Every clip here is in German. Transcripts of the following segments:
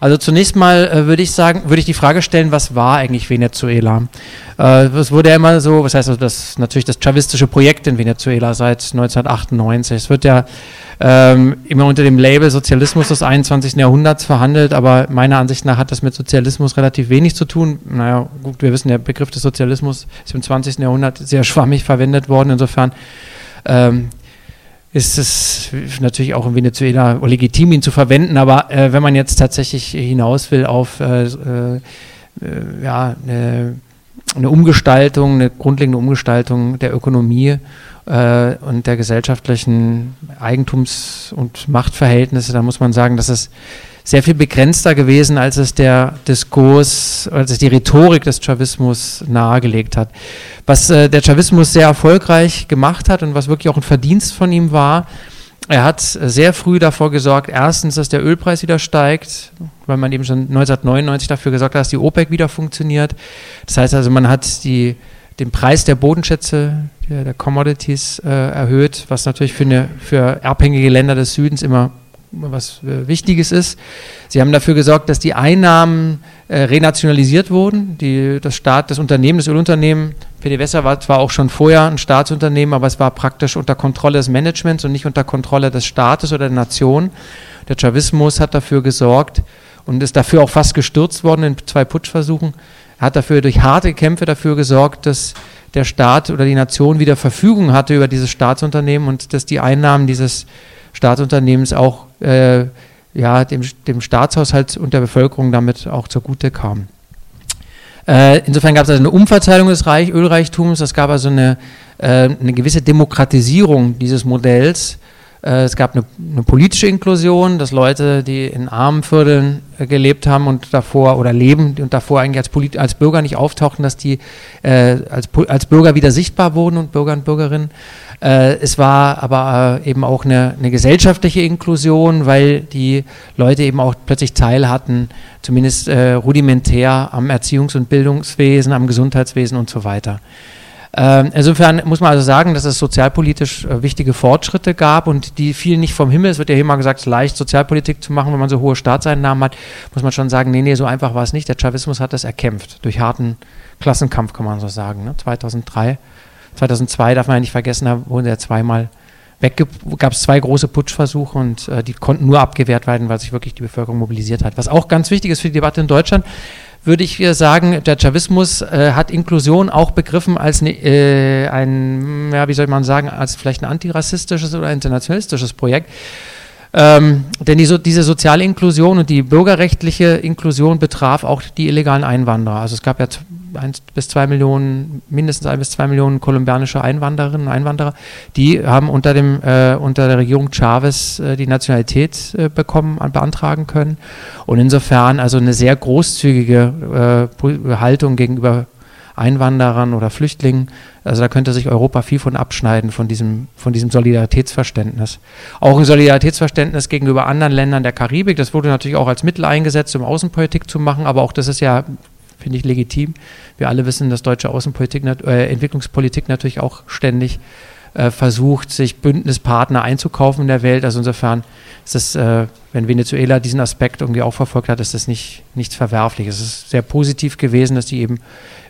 Also zunächst mal äh, würde ich sagen, würde ich die Frage stellen, was war eigentlich Venezuela? Äh, es wurde ja immer so, was heißt also das natürlich das chavistische Projekt in Venezuela seit 1998. Es wird ja ähm, immer unter dem Label Sozialismus des 21. Jahrhunderts verhandelt, aber meiner Ansicht nach hat das mit Sozialismus relativ wenig zu tun. Naja, gut, wir wissen, der Begriff des Sozialismus ist im 20. Jahrhundert sehr schwammig verwendet worden. Insofern ähm, ist es natürlich auch in Venezuela legitim, ihn zu verwenden, aber äh, wenn man jetzt tatsächlich hinaus will auf äh, äh, ja, eine, eine, Umgestaltung, eine grundlegende Umgestaltung der Ökonomie äh, und der gesellschaftlichen Eigentums- und Machtverhältnisse, dann muss man sagen, dass es sehr viel begrenzter gewesen, als es der Diskurs, als es die Rhetorik des Chavismus nahegelegt hat. Was äh, der Chavismus sehr erfolgreich gemacht hat und was wirklich auch ein Verdienst von ihm war, er hat sehr früh davor gesorgt, erstens, dass der Ölpreis wieder steigt, weil man eben schon 1999 dafür gesorgt hat, dass die OPEC wieder funktioniert. Das heißt also, man hat die, den Preis der Bodenschätze, der, der Commodities äh, erhöht, was natürlich für, eine, für abhängige Länder des Südens immer was äh, Wichtiges ist. Sie haben dafür gesorgt, dass die Einnahmen äh, renationalisiert wurden. Die, das Staat, das Unternehmen, das Ölunternehmen, PDVSA war zwar auch schon vorher ein Staatsunternehmen, aber es war praktisch unter Kontrolle des Managements und nicht unter Kontrolle des Staates oder der Nation. Der Chavismus hat dafür gesorgt und ist dafür auch fast gestürzt worden in zwei Putschversuchen. Er hat dafür durch harte Kämpfe dafür gesorgt, dass der Staat oder die Nation wieder Verfügung hatte über dieses Staatsunternehmen und dass die Einnahmen dieses Staatsunternehmens auch äh, ja, dem, dem Staatshaushalt und der Bevölkerung damit auch zugute kam. Äh, insofern gab es also eine Umverteilung des Reich, Ölreichtums, es gab also eine, äh, eine gewisse Demokratisierung dieses Modells. Äh, es gab eine, eine, politische Inklusion, dass Leute, die in armen Vierteln äh, gelebt haben und davor oder leben und davor eigentlich als, Polit als Bürger nicht auftauchten, dass die äh, als, als Bürger wieder sichtbar wurden und Bürger und Bürgerinnen. Äh, es war aber äh, eben auch eine, eine, gesellschaftliche Inklusion, weil die Leute eben auch plötzlich Teil hatten, zumindest äh, rudimentär am Erziehungs- und Bildungswesen, am Gesundheitswesen und so weiter. Ähm, insofern muss man also sagen, dass es sozialpolitisch äh, wichtige Fortschritte gab und die fielen nicht vom Himmel. Es wird ja mal gesagt, es ist leicht Sozialpolitik zu machen, wenn man so hohe Staatseinnahmen hat. Muss man schon sagen, nee, nee, so einfach war es nicht. Der Chavismus hat das erkämpft, durch harten Klassenkampf, kann man so sagen. Ne? 2003 2002 darf man ja nicht vergessen, da wurde er zweimal weg, gab es zwei große Putschversuche und äh, die konnten nur abgewehrt werden, weil sich wirklich die Bevölkerung mobilisiert hat. Was auch ganz wichtig ist für die Debatte in Deutschland, würde ich sagen, der Chavismus äh, hat Inklusion auch begriffen als ne, äh, ein, ja, wie soll man sagen, als vielleicht ein antirassistisches oder internationalistisches Projekt. Ähm, denn die, so, diese soziale Inklusion und die bürgerrechtliche Inklusion betraf auch die illegalen Einwanderer. Also es gab ja eins bis zwei Millionen, mindestens ein bis zwei Millionen kolumbianische Einwandererinnen und Einwanderer, die haben unter, dem, äh, unter der Regierung Chavez äh, die Nationalität äh, bekommen, beantragen können. Und insofern also eine sehr großzügige äh, Haltung gegenüber Einwanderern oder Flüchtlingen. Also da könnte sich Europa viel von abschneiden, von diesem, von diesem Solidaritätsverständnis. Auch ein Solidaritätsverständnis gegenüber anderen Ländern der Karibik, das wurde natürlich auch als Mittel eingesetzt, um Außenpolitik zu machen, aber auch das ist ja finde ich legitim. Wir alle wissen, dass deutsche Außenpolitik, äh, Entwicklungspolitik natürlich auch ständig äh, versucht, sich Bündnispartner einzukaufen in der Welt. Also insofern ist es, äh, wenn Venezuela diesen Aspekt irgendwie auch verfolgt hat, ist das nicht, nichts Verwerfliches. Es ist sehr positiv gewesen, dass die eben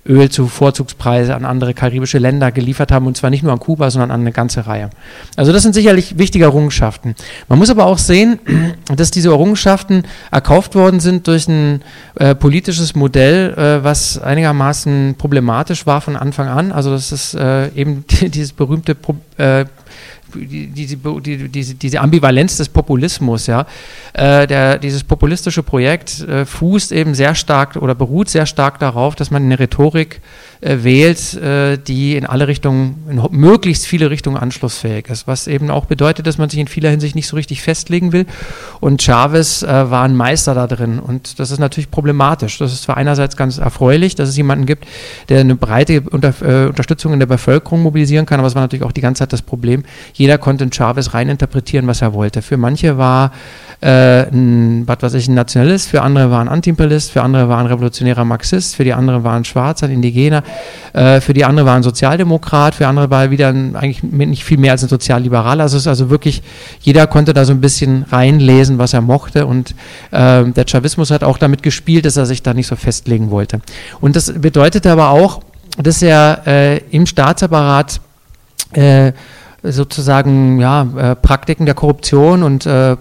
Öl zu Vorzugspreise an andere karibische Länder geliefert haben und zwar nicht nur an Kuba, sondern an eine ganze Reihe. Also das sind sicherlich wichtige Errungenschaften. Man muss aber auch sehen, dass diese Errungenschaften erkauft worden sind durch ein äh, politisches Modell, äh, was einigermaßen problematisch war von Anfang an. Also das ist äh, eben dieses berühmte Pro äh, diese, die, diese, diese Ambivalenz des Populismus, ja, äh, der, dieses populistische Projekt äh, fußt eben sehr stark oder beruht sehr stark darauf, dass man eine Rhetorik äh, wählt, äh, die in alle Richtungen, in möglichst viele Richtungen anschlussfähig ist, was eben auch bedeutet, dass man sich in vieler Hinsicht nicht so richtig festlegen will. Und Chavez äh, war ein Meister da drin und das ist natürlich problematisch. Das ist zwar einerseits ganz erfreulich, dass es jemanden gibt, der eine breite Unter, äh, Unterstützung in der Bevölkerung mobilisieren kann, aber es war natürlich auch die ganze Zeit das Problem, jeder konnte in Chavez reininterpretieren, was er wollte. Für manche war äh, ein, was ich, ein Nationalist, für andere war ein Antiimperialist, für andere war ein revolutionärer Marxist, für die anderen war ein Schwarzer, ein Indigener. Äh, für die andere war ein Sozialdemokrat, für andere war er wieder ein, eigentlich nicht viel mehr als ein Sozialliberaler. Also es ist also wirklich, jeder konnte da so ein bisschen reinlesen, was er mochte und äh, der Chavismus hat auch damit gespielt, dass er sich da nicht so festlegen wollte. Und das bedeutete aber auch, dass er äh, im Staatsapparat äh, sozusagen ja, äh, Praktiken der Korruption und äh, äh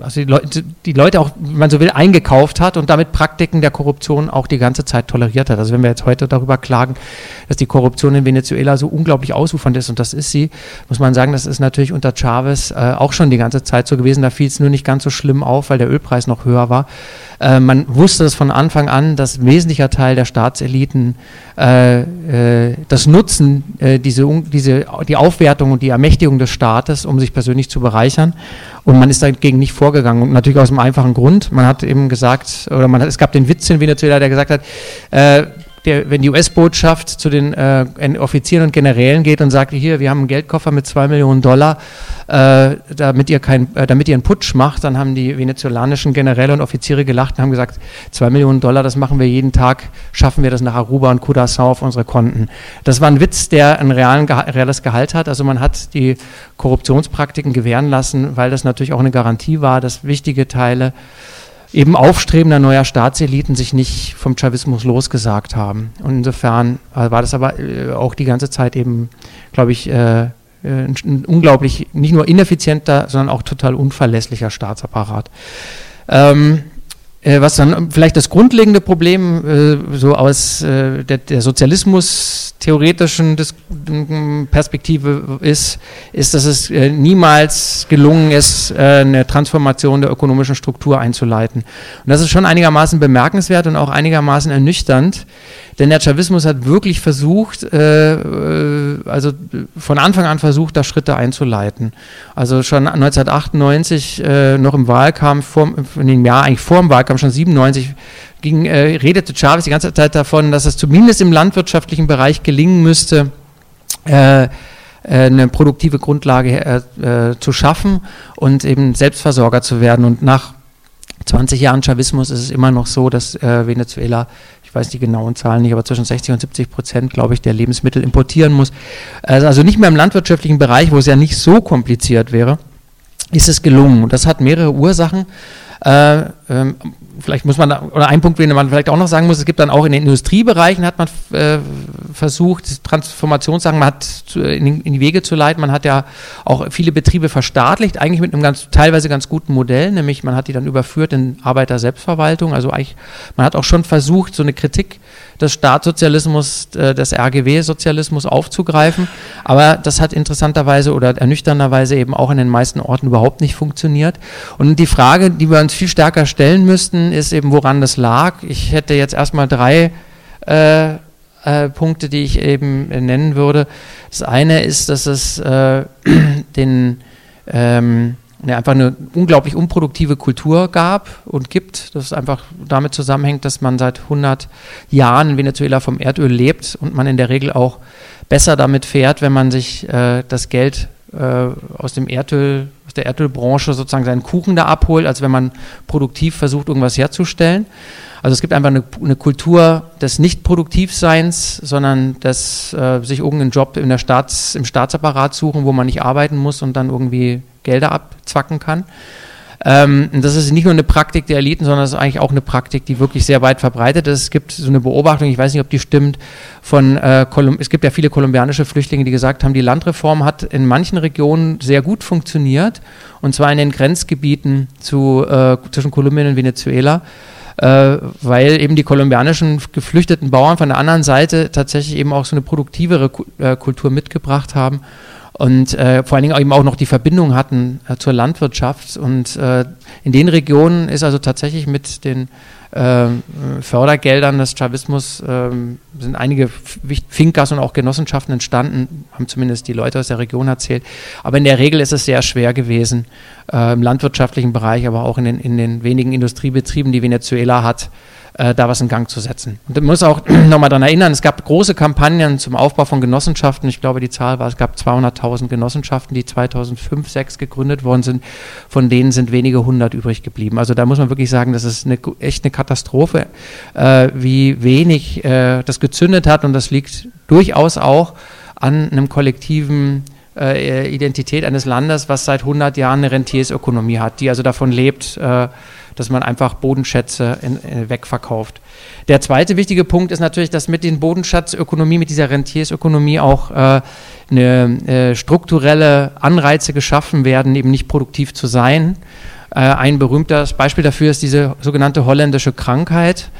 also die, Leute, die Leute auch, wenn man so will, eingekauft hat und damit Praktiken der Korruption auch die ganze Zeit toleriert hat. Also wenn wir jetzt heute darüber klagen, dass die Korruption in Venezuela so unglaublich ausufernd ist und das ist sie, muss man sagen, das ist natürlich unter Chavez äh, auch schon die ganze Zeit so gewesen. Da fiel es nur nicht ganz so schlimm auf, weil der Ölpreis noch höher war. Äh, man wusste es von Anfang an, dass ein wesentlicher Teil der Staatseliten äh, äh, das Nutzen, äh, diese, diese, die Aufwertung und die Ermächtigung des Staates, um sich persönlich zu bereichern. Und man ist dagegen nicht vorgegangen. Und natürlich aus einem einfachen Grund. Man hat eben gesagt, oder man hat, es gab den Witz in Venezuela, der gesagt hat, äh, der, wenn die US-Botschaft zu den äh, Offizieren und Generälen geht und sagt, hier, wir haben einen Geldkoffer mit zwei Millionen Dollar, äh, damit, ihr kein, äh, damit ihr einen Putsch macht, dann haben die venezolanischen Generäle und Offiziere gelacht und haben gesagt, zwei Millionen Dollar, das machen wir jeden Tag, schaffen wir das nach Aruba und Curaçao auf unsere Konten. Das war ein Witz, der ein realen, reales Gehalt hat. Also man hat die Korruptionspraktiken gewähren lassen, weil das natürlich auch eine Garantie war, dass wichtige Teile eben aufstrebender neuer Staatseliten sich nicht vom Chavismus losgesagt haben. Und insofern äh, war das aber äh, auch die ganze Zeit eben, glaube ich, äh, ein, unglaublich, nicht nur ineffizienter, sondern auch total unverlässlicher Staatsapparat. Ähm, äh, was dann vielleicht das grundlegende Problem äh, so aus äh, der, der Sozialismus-theoretischen Perspektive ist, ist, dass es äh, niemals gelungen ist, äh, eine Transformation der ökonomischen Struktur einzuleiten. Und das ist schon einigermaßen bemerkenswert und auch einigermaßen ernüchternd, der Chavismus hat wirklich versucht, äh, äh, also von Anfang an versucht, da Schritte einzuleiten. Also schon 1998, äh, noch im Wahlkampf, vor, in dem Jahr eigentlich vor dem Wahlkampf, schon 97, ging, äh, redete Chavez die ganze Zeit davon, dass es zumindest im landwirtschaftlichen Bereich gelingen müsste, äh, äh, eine produktive Grundlage zu schaffen und eben Selbstversorger zu werden. Und nach 20 Jahren Chavismus ist es immer noch so, dass äh, Venezuela ich weiß die genauen Zahlen nicht, aber zwischen 60 und 70 Prozent, glaube ich, der Lebensmittel importieren muss. Also, also nicht mehr im landwirtschaftlichen Bereich, wo es ja nicht so kompliziert wäre, ist es gelungen. Und das hat mehrere Ursachen. Äh, ähm, vielleicht muss man, oder ein Punkt, den man vielleicht auch noch sagen muss, es gibt dann auch in den Industriebereichen hat man äh, versucht, Transformationssachen man hat zu, in, in, die Wege zu leiten. Man hat ja auch viele Betriebe verstaatlicht, eigentlich mit einem ganz, teilweise ganz guten Modell, nämlich man hat die dann überführt in Arbeiter-Selbstverwaltung. Also eigentlich, man hat auch schon versucht, so eine Kritik des Staatssozialismus, äh, des RGW-Sozialismus aufzugreifen. Aber das hat interessanterweise oder ernüchternderweise eben auch in den meisten Orten überhaupt nicht funktioniert. Und die Frage, die wir uns viel stärker stellen müssten, ist eben, woran das lag. Ich hätte jetzt erstmal drei äh, äh, Punkte, die ich eben nennen würde. Das eine ist, dass es äh, den ähm, ja, einfach eine unglaublich unproduktive Kultur gab und gibt. Das einfach damit zusammenhängt, dass man seit 100 Jahren in Venezuela vom Erdöl lebt und man in der Regel auch besser damit fährt, wenn man sich äh, das Geld äh, aus dem Erdöl, aus der Erdölbranche sozusagen seinen Kuchen da abholt, als wenn man produktiv versucht, irgendwas herzustellen. Also es gibt einfach eine, eine Kultur des Nicht-Produktivseins, sondern des äh, sich irgendeinen Job in der Staats, im Staatsapparat suchen, wo man nicht arbeiten muss und dann irgendwie Gelder abzwacken kann. Ähm, das ist nicht nur eine Praktik der Eliten, sondern es ist eigentlich auch eine Praktik, die wirklich sehr weit verbreitet ist. Es gibt so eine Beobachtung, ich weiß nicht, ob die stimmt, von äh, es gibt ja viele kolumbianische Flüchtlinge, die gesagt haben, die Landreform hat in manchen Regionen sehr gut funktioniert, und zwar in den Grenzgebieten zu, äh, zwischen Kolumbien und Venezuela äh, weil eben die kolumbianischen geflüchteten Bauern von der anderen Seite tatsächlich eben auch so eine produktivere äh, Kultur mitgebracht haben und äh, vor allen Dingen eben auch noch die Verbindung hatten äh, zur Landwirtschaft. Und äh, in den Regionen ist also tatsächlich mit den äh, Fördergeldern des Chavismus ähm, sind einige Finkas und auch Genossenschaften entstanden, haben zumindest die Leute aus der Region erzählt. Aber in der Regel ist es sehr schwer gewesen, äh, im landwirtschaftlichen Bereich, aber auch in den, in den wenigen Industriebetrieben, die Venezuela hat, äh, da was in Gang zu setzen. Und ich muss auch nochmal daran erinnern, es gab große Kampagnen zum Aufbau von Genossenschaften. Ich glaube, die Zahl war, es gab 200.000 Genossenschaften, die 2005, 2006 gegründet worden sind. Von denen sind wenige hundert übrig geblieben. Also da muss man wirklich sagen, das ist eine, echt eine Katastrophe, äh, wie wenig äh, das gezündet hat und das liegt durchaus auch an einem kollektiven äh, Identität eines Landes, was seit 100 Jahren eine Rentiersökonomie hat, die also davon lebt, äh, dass man einfach Bodenschätze in, in, äh, wegverkauft. Der zweite wichtige Punkt ist natürlich, dass mit den Bodenschatzökonomie, mit dieser Rentiersökonomie auch äh, eine äh, strukturelle Anreize geschaffen werden, eben nicht produktiv zu sein. Äh, ein berühmtes Beispiel dafür ist diese sogenannte holländische Krankheit.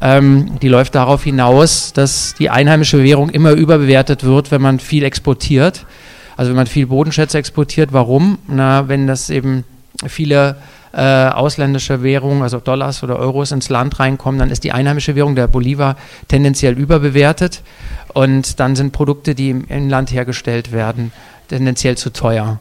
Ähm, die läuft darauf hinaus, dass die einheimische Währung immer überbewertet wird, wenn man viel exportiert. Also wenn man viel Bodenschätze exportiert, warum? Na, wenn das eben viele äh, ausländische Währungen, also Dollars oder Euros ins Land reinkommen, dann ist die einheimische Währung, der Bolivar, tendenziell überbewertet und dann sind Produkte, die im Inland hergestellt werden, tendenziell zu teuer.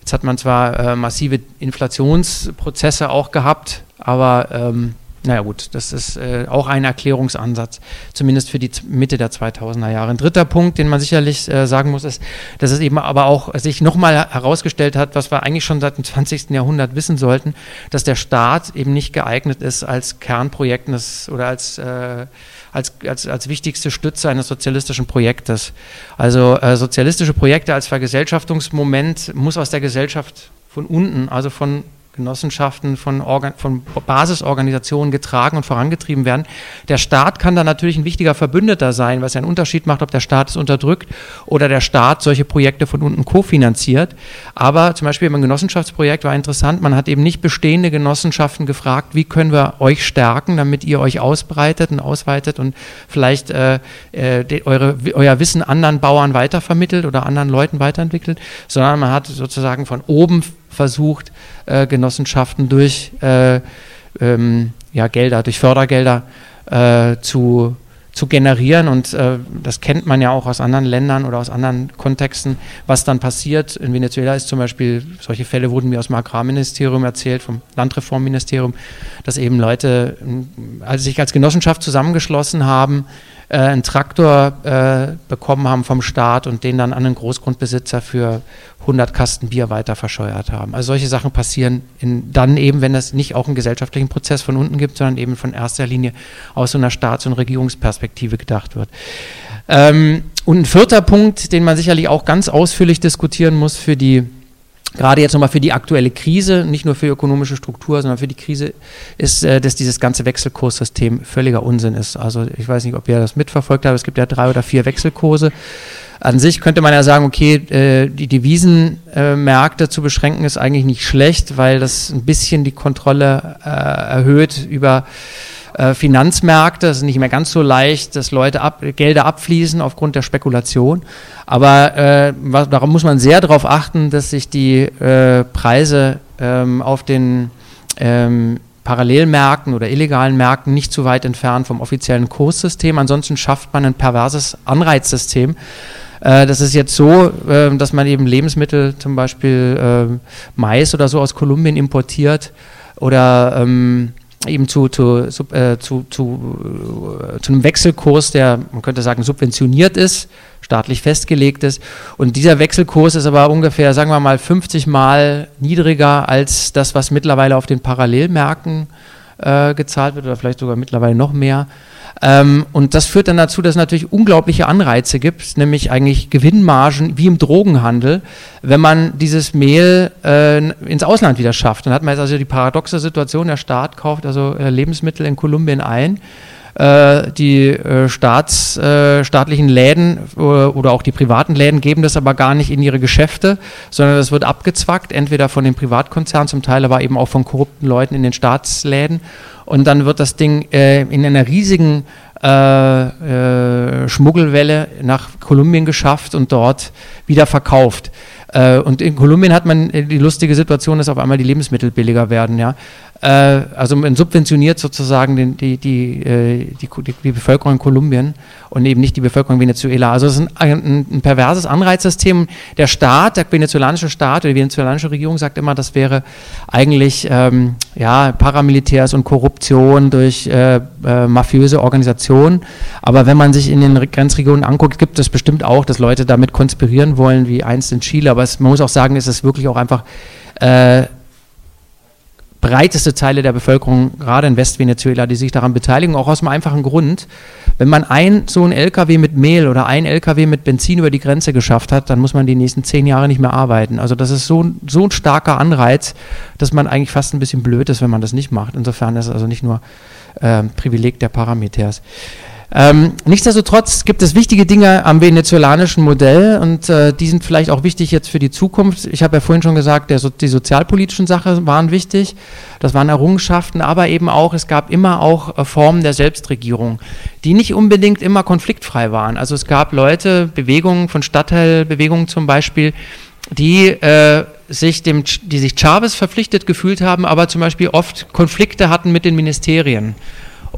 Jetzt hat man zwar äh, massive Inflationsprozesse auch gehabt, aber ähm, naja gut, das ist äh, auch ein Erklärungsansatz, zumindest für die Mitte der 2000er Jahre. Ein dritter Punkt, den man sicherlich äh, sagen muss, ist, dass es eben aber auch sich nochmal herausgestellt hat, was wir eigentlich schon seit dem 20. Jahrhundert wissen sollten, dass der Staat eben nicht geeignet ist als Kernprojekt oder als, äh, als, als, als wichtigste Stütze eines sozialistischen Projektes. Also äh, sozialistische Projekte als Vergesellschaftungsmoment muss aus der Gesellschaft von unten, also von Genossenschaften von, Organ von Basisorganisationen getragen und vorangetrieben werden. Der Staat kann da natürlich ein wichtiger Verbündeter sein, was einen Unterschied macht, ob der Staat es unterdrückt oder der Staat solche Projekte von unten kofinanziert. Aber zum Beispiel beim Genossenschaftsprojekt war interessant, man hat eben nicht bestehende Genossenschaften gefragt, wie können wir euch stärken, damit ihr euch ausbreitet und ausweitet und vielleicht äh, äh, eure, euer Wissen anderen Bauern weitervermittelt oder anderen Leuten weiterentwickelt, sondern man hat sozusagen von oben versucht, äh, Genossenschaften durch äh, ähm, ja, Gelder, durch Fördergelder äh, zu, zu generieren. Und äh, das kennt man ja auch aus anderen Ländern oder aus anderen Kontexten, was dann passiert. In Venezuela ist zum Beispiel, solche Fälle wurden mir aus dem Agrarministerium erzählt, vom Landreformministerium, dass eben Leute also sich als Genossenschaft zusammengeschlossen haben, äh, einen Traktor äh, bekommen haben vom Staat und den dann an einen Großgrundbesitzer für 100 Kasten Bier weiter verscheuert haben. Also solche Sachen passieren in, dann eben, wenn es nicht auch einen gesellschaftlichen Prozess von unten gibt, sondern eben von erster Linie aus so einer Staats- und Regierungsperspektive gedacht wird. Ähm, und ein vierter Punkt, den man sicherlich auch ganz ausführlich diskutieren muss für die gerade jetzt nochmal für die aktuelle Krise, nicht nur für ökonomische Struktur, sondern für die Krise, ist, äh, dass dieses ganze Wechselkurssystem völliger Unsinn ist. Also ich weiß nicht, ob ihr das mitverfolgt habt, es gibt ja drei oder vier Wechselkurse. An sich könnte man ja sagen, okay, äh, die Devisenmärkte zu beschränken ist eigentlich nicht schlecht, weil das ein bisschen die Kontrolle äh, erhöht über Finanzmärkte. Es ist nicht mehr ganz so leicht, dass Leute ab, Gelder abfließen aufgrund der Spekulation. Aber äh, was, darum muss man sehr darauf achten, dass sich die äh, Preise ähm, auf den ähm, Parallelmärkten oder illegalen Märkten nicht zu weit entfernt vom offiziellen Kurssystem. Ansonsten schafft man ein perverses Anreizsystem. Äh, das ist jetzt so, äh, dass man eben Lebensmittel, zum Beispiel äh, Mais oder so aus Kolumbien importiert oder ähm, eben zu, zu, äh, zu, zu, äh, zu einem Wechselkurs, der, man könnte sagen, subventioniert ist, staatlich festgelegt ist. Und dieser Wechselkurs ist aber ungefähr, sagen wir mal, 50 Mal niedriger als das, was mittlerweile auf den Parallelmärkten äh, gezahlt wird oder vielleicht sogar mittlerweile noch mehr. Ähm, und das führt dann dazu, dass es natürlich unglaubliche Anreize gibt, nämlich eigentlich Gewinnmargen wie im Drogenhandel, wenn man dieses Mehl äh, ins Ausland wieder schafft. Dann hat man jetzt also die paradoxe Situation, der Staat kauft also äh, Lebensmittel in Kolumbien ein äh, die äh, Staats, äh, staatlichen Läden oder auch die privaten Läden geben das aber gar nicht in ihre Geschäfte, sondern das wird abgezwackt, entweder von den Privatkonzernen, zum Teil aber eben auch von korrupten Leuten in den Staatsläden. Und dann wird das Ding äh, in einer riesigen äh, äh, Schmuggelwelle nach Kolumbien geschafft und dort wieder verkauft. Äh, und in Kolumbien hat man die lustige Situation, dass auf einmal die Lebensmittel billiger werden. Ja? Äh, also man subventioniert sozusagen den, die, die, äh, die, die, Bevölkerung in Kolumbien und eben nicht die Bevölkerung Venezuela. Also es ist ein, ein, ein, perverses Anreizsystem. Der Staat, der venezolanische Staat oder die venezolanische Regierung sagt immer, das wäre eigentlich ähm, ja, Paramilitärs und Korruption durch äh, äh, mafiöse Organisationen. Aber wenn man sich in den Grenzregionen anguckt, gibt es bestimmt auch, dass Leute damit konspirieren wollen, wie einst in Chile. Aber es, man muss auch sagen, es ist wirklich auch einfach äh, breiteste Teile der Bevölkerung, gerade in Westvenezuela, die sich daran beteiligen, auch aus einem einfachen Grund. Wenn man ein so ein LKW mit Mehl oder ein LKW mit Benzin über die Grenze geschafft hat, dann muss man die nächsten zehn Jahre nicht mehr arbeiten. Also das ist so, so ein starker Anreiz, dass man eigentlich fast ein bisschen blöd ist, wenn man das nicht macht. Insofern ist es also nicht nur äh, Privileg der Parameters. Ähm, nichtsdestotrotz gibt es wichtige Dinge am venezolanischen Modell und äh, die sind vielleicht auch wichtig jetzt für die Zukunft. Ich habe ja vorhin schon gesagt, der, die sozialpolitischen Sachen waren wichtig, das waren Errungenschaften, aber eben auch, es gab immer auch äh, Formen der Selbstregierung, die nicht unbedingt immer konfliktfrei waren. Also es gab Leute, Bewegungen von Stadtteilbewegungen zum Beispiel, die äh, sich dem, die sich Chavez verpflichtet gefühlt haben, aber zum Beispiel oft Konflikte hatten mit den Ministerien.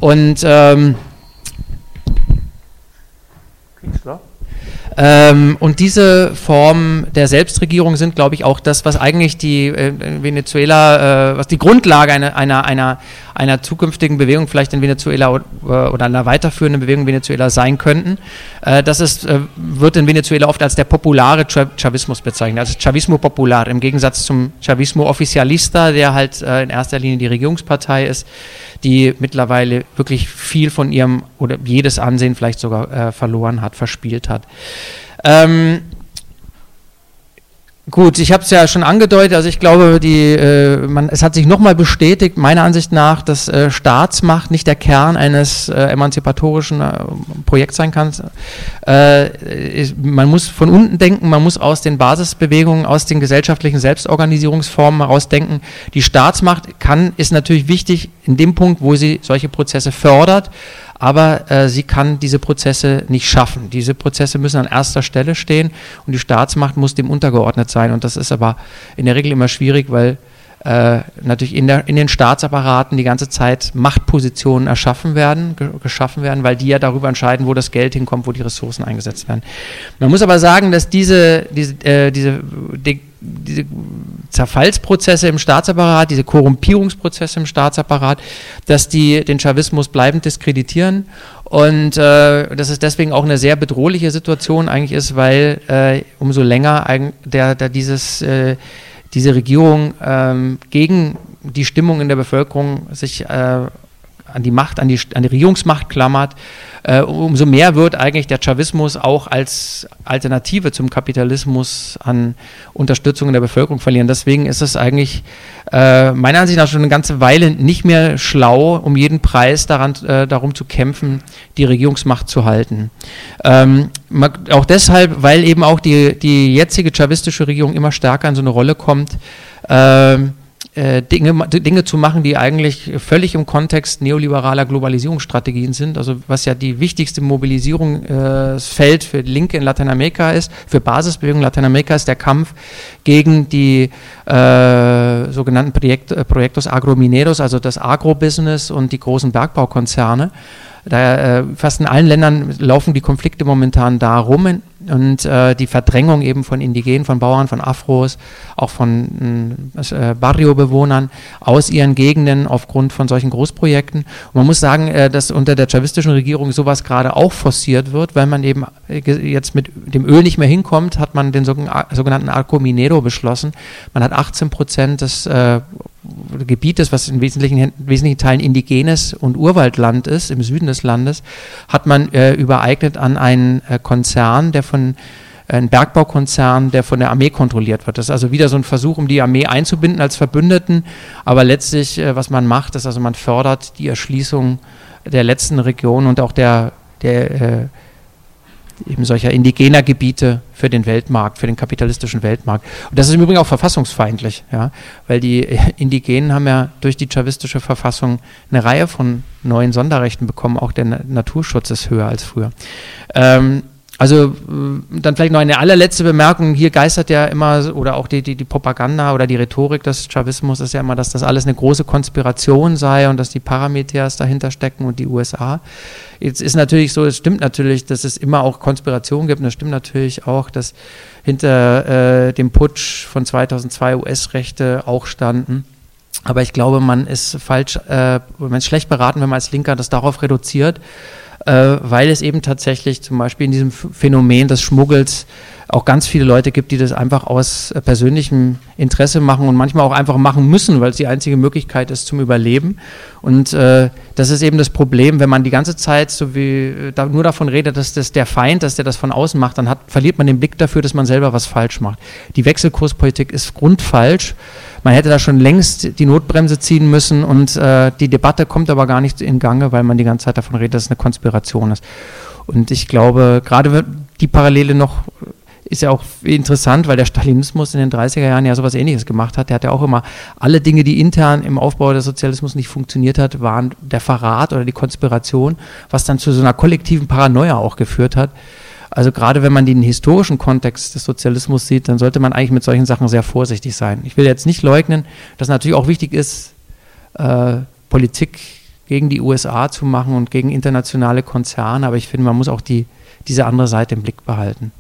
Und ähm, Künstler. Ähm, und diese Formen der Selbstregierung sind, glaube ich, auch das, was eigentlich die äh, Venezuela, äh, was die Grundlage einer, einer, einer, einer zukünftigen Bewegung vielleicht in Venezuela oder, äh, oder einer weiterführenden Bewegung in Venezuela sein könnten. Äh, das ist, äh, wird in Venezuela oft als der populare Chavismus bezeichnet, also Chavismo Popular, im Gegensatz zum Chavismo Oficialista, der halt äh, in erster Linie die Regierungspartei ist die mittlerweile wirklich viel von ihrem oder jedes Ansehen vielleicht sogar äh, verloren hat, verspielt hat. Ähm, Gut, ich habe es ja schon angedeutet, also ich glaube, die, äh, man, es hat sich nochmal bestätigt, meiner Ansicht nach, dass äh, Staatsmacht nicht der Kern eines äh, emanzipatorischen äh, Projekts sein kann. Äh, man muss von unten denken, man muss aus den Basisbewegungen, aus den gesellschaftlichen Selbstorganisierungsformen heraus denken. Die Staatsmacht kann, ist natürlich wichtig in dem Punkt, wo sie solche Prozesse fördert, aber äh, sie kann diese Prozesse nicht schaffen. Diese Prozesse müssen an erster Stelle stehen und die Staatsmacht muss dem untergeordnet sein. Und das ist aber in der Regel immer schwierig, weil äh, natürlich in, der, in, den Staatsapparaten die ganze Zeit Machtpositionen erschaffen werden, ge geschaffen werden, weil die ja darüber entscheiden, wo das Geld hinkommt, wo die Ressourcen eingesetzt werden. Man muss aber sagen, dass diese, diese, äh, diese die, diese Zerfallsprozesse im Staatsapparat, diese Korrumpierungsprozesse im Staatsapparat, dass die den Chavismus bleibend diskreditieren. Und äh, dass es deswegen auch eine sehr bedrohliche Situation eigentlich ist, weil äh, umso länger der, der dieses, äh, diese Regierung ähm, gegen die Stimmung in der Bevölkerung sich äh, an die Macht, an die, an die Regierungsmacht klammert, äh, umso mehr wird eigentlich der Chavismus auch als Alternative zum Kapitalismus an Unterstützung in der Bevölkerung verlieren. Deswegen ist es eigentlich äh, meiner Ansicht nach schon eine ganze Weile nicht mehr schlau, um jeden Preis daran, äh, darum zu kämpfen, die Regierungsmacht zu halten. Ähm, auch deshalb, weil eben auch die, die jetzige chavistische Regierung immer stärker in so eine Rolle kommt. Ähm, äh, Dinge, Dinge zu machen, die eigentlich völlig im Kontext neoliberaler Globalisierungsstrategien sind. Also was ja die wichtigste Mobilisierungsfeld äh, für Linke in Lateinamerika ist, für Basisbewegungen in Lateinamerika ist der Kampf gegen die äh, sogenannten Projekt, Projektos Agromineros, also das Agrobusiness und die großen Bergbaukonzerne. Da, äh, fast in allen Ländern laufen die Konflikte momentan darum und äh, die Verdrängung eben von Indigenen, von Bauern, von Afros, auch von äh, Barrio-Bewohnern aus ihren Gegenden aufgrund von solchen Großprojekten. Und man muss sagen, äh, dass unter der chavistischen Regierung sowas gerade auch forciert wird, weil man eben äh, jetzt mit dem Öl nicht mehr hinkommt, hat man den sogenannten Arco Minero beschlossen. Man hat 18 Prozent des äh, Gebietes, was in wesentlichen, wesentlichen Teilen indigenes und Urwaldland ist, im Süden des Landes, hat man äh, übereignet an einen äh, Konzern, der von äh, ein Bergbaukonzern, der von der Armee kontrolliert wird. Das ist also wieder so ein Versuch, um die Armee einzubinden als Verbündeten. Aber letztlich, äh, was man macht, ist also, man fördert die Erschließung der letzten Region und auch der, der äh, eben solcher indigener Gebiete für den Weltmarkt, für den kapitalistischen Weltmarkt. Und das ist im Übrigen auch verfassungsfeindlich, ja, weil die Indigenen haben ja durch die chavistische Verfassung eine Reihe von neuen Sonderrechten bekommen, auch der Naturschutz ist höher als früher. Ähm, also äh, dann vielleicht noch eine allerletzte Bemerkung. Hier geistert ja immer, oder auch die, die, die Propaganda oder die Rhetorik des Chavismus ist ja immer, dass das alles eine große Konspiration sei und dass die Parameters dahinter stecken und die USA. Jetzt ist natürlich so, es stimmt natürlich, dass es immer auch Konspirationen gibt und es stimmt natürlich auch, dass hinter äh, dem Putsch von 2002 US-Rechte auch standen. Aber ich glaube, man ist falsch, äh, man ist schlecht beraten, wenn man als Linker das darauf reduziert äh, weil es eben tatsächlich zum Beispiel in diesem Phänomen des Schmuggels auch ganz viele Leute gibt, die das einfach aus äh, persönlichem Interesse machen und manchmal auch einfach machen müssen, weil es die einzige Möglichkeit ist zum Überleben. Und äh, das ist eben das Problem, wenn man die ganze Zeit so wie äh, da, nur davon redet, dass das der Feind, dass der das von außen macht, dann hat, verliert man den Blick dafür, dass man selber was falsch macht. Die Wechselkurspolitik ist grundfalsch. Man hätte da schon längst die Notbremse ziehen müssen und äh, die Debatte kommt aber gar nicht in Gange, weil man die ganze Zeit davon redet, dass es eine Konspiration ist. Und ich glaube, gerade die Parallele noch ist ja auch interessant, weil der Stalinismus in den 30er Jahren ja sowas ähnliches gemacht hat. Der hat ja auch immer alle Dinge, die intern im Aufbau des Sozialismus nicht funktioniert hat, waren der Verrat oder die Konspiration, was dann zu so einer kollektiven Paranoia auch geführt hat. Also gerade wenn man den historischen Kontext des Sozialismus sieht, dann sollte man eigentlich mit solchen Sachen sehr vorsichtig sein. Ich will jetzt nicht leugnen, dass natürlich auch wichtig ist, äh, Politik gegen die USA zu machen und gegen internationale Konzerne, aber ich finde, man muss auch die, diese andere Seite im Blick behalten.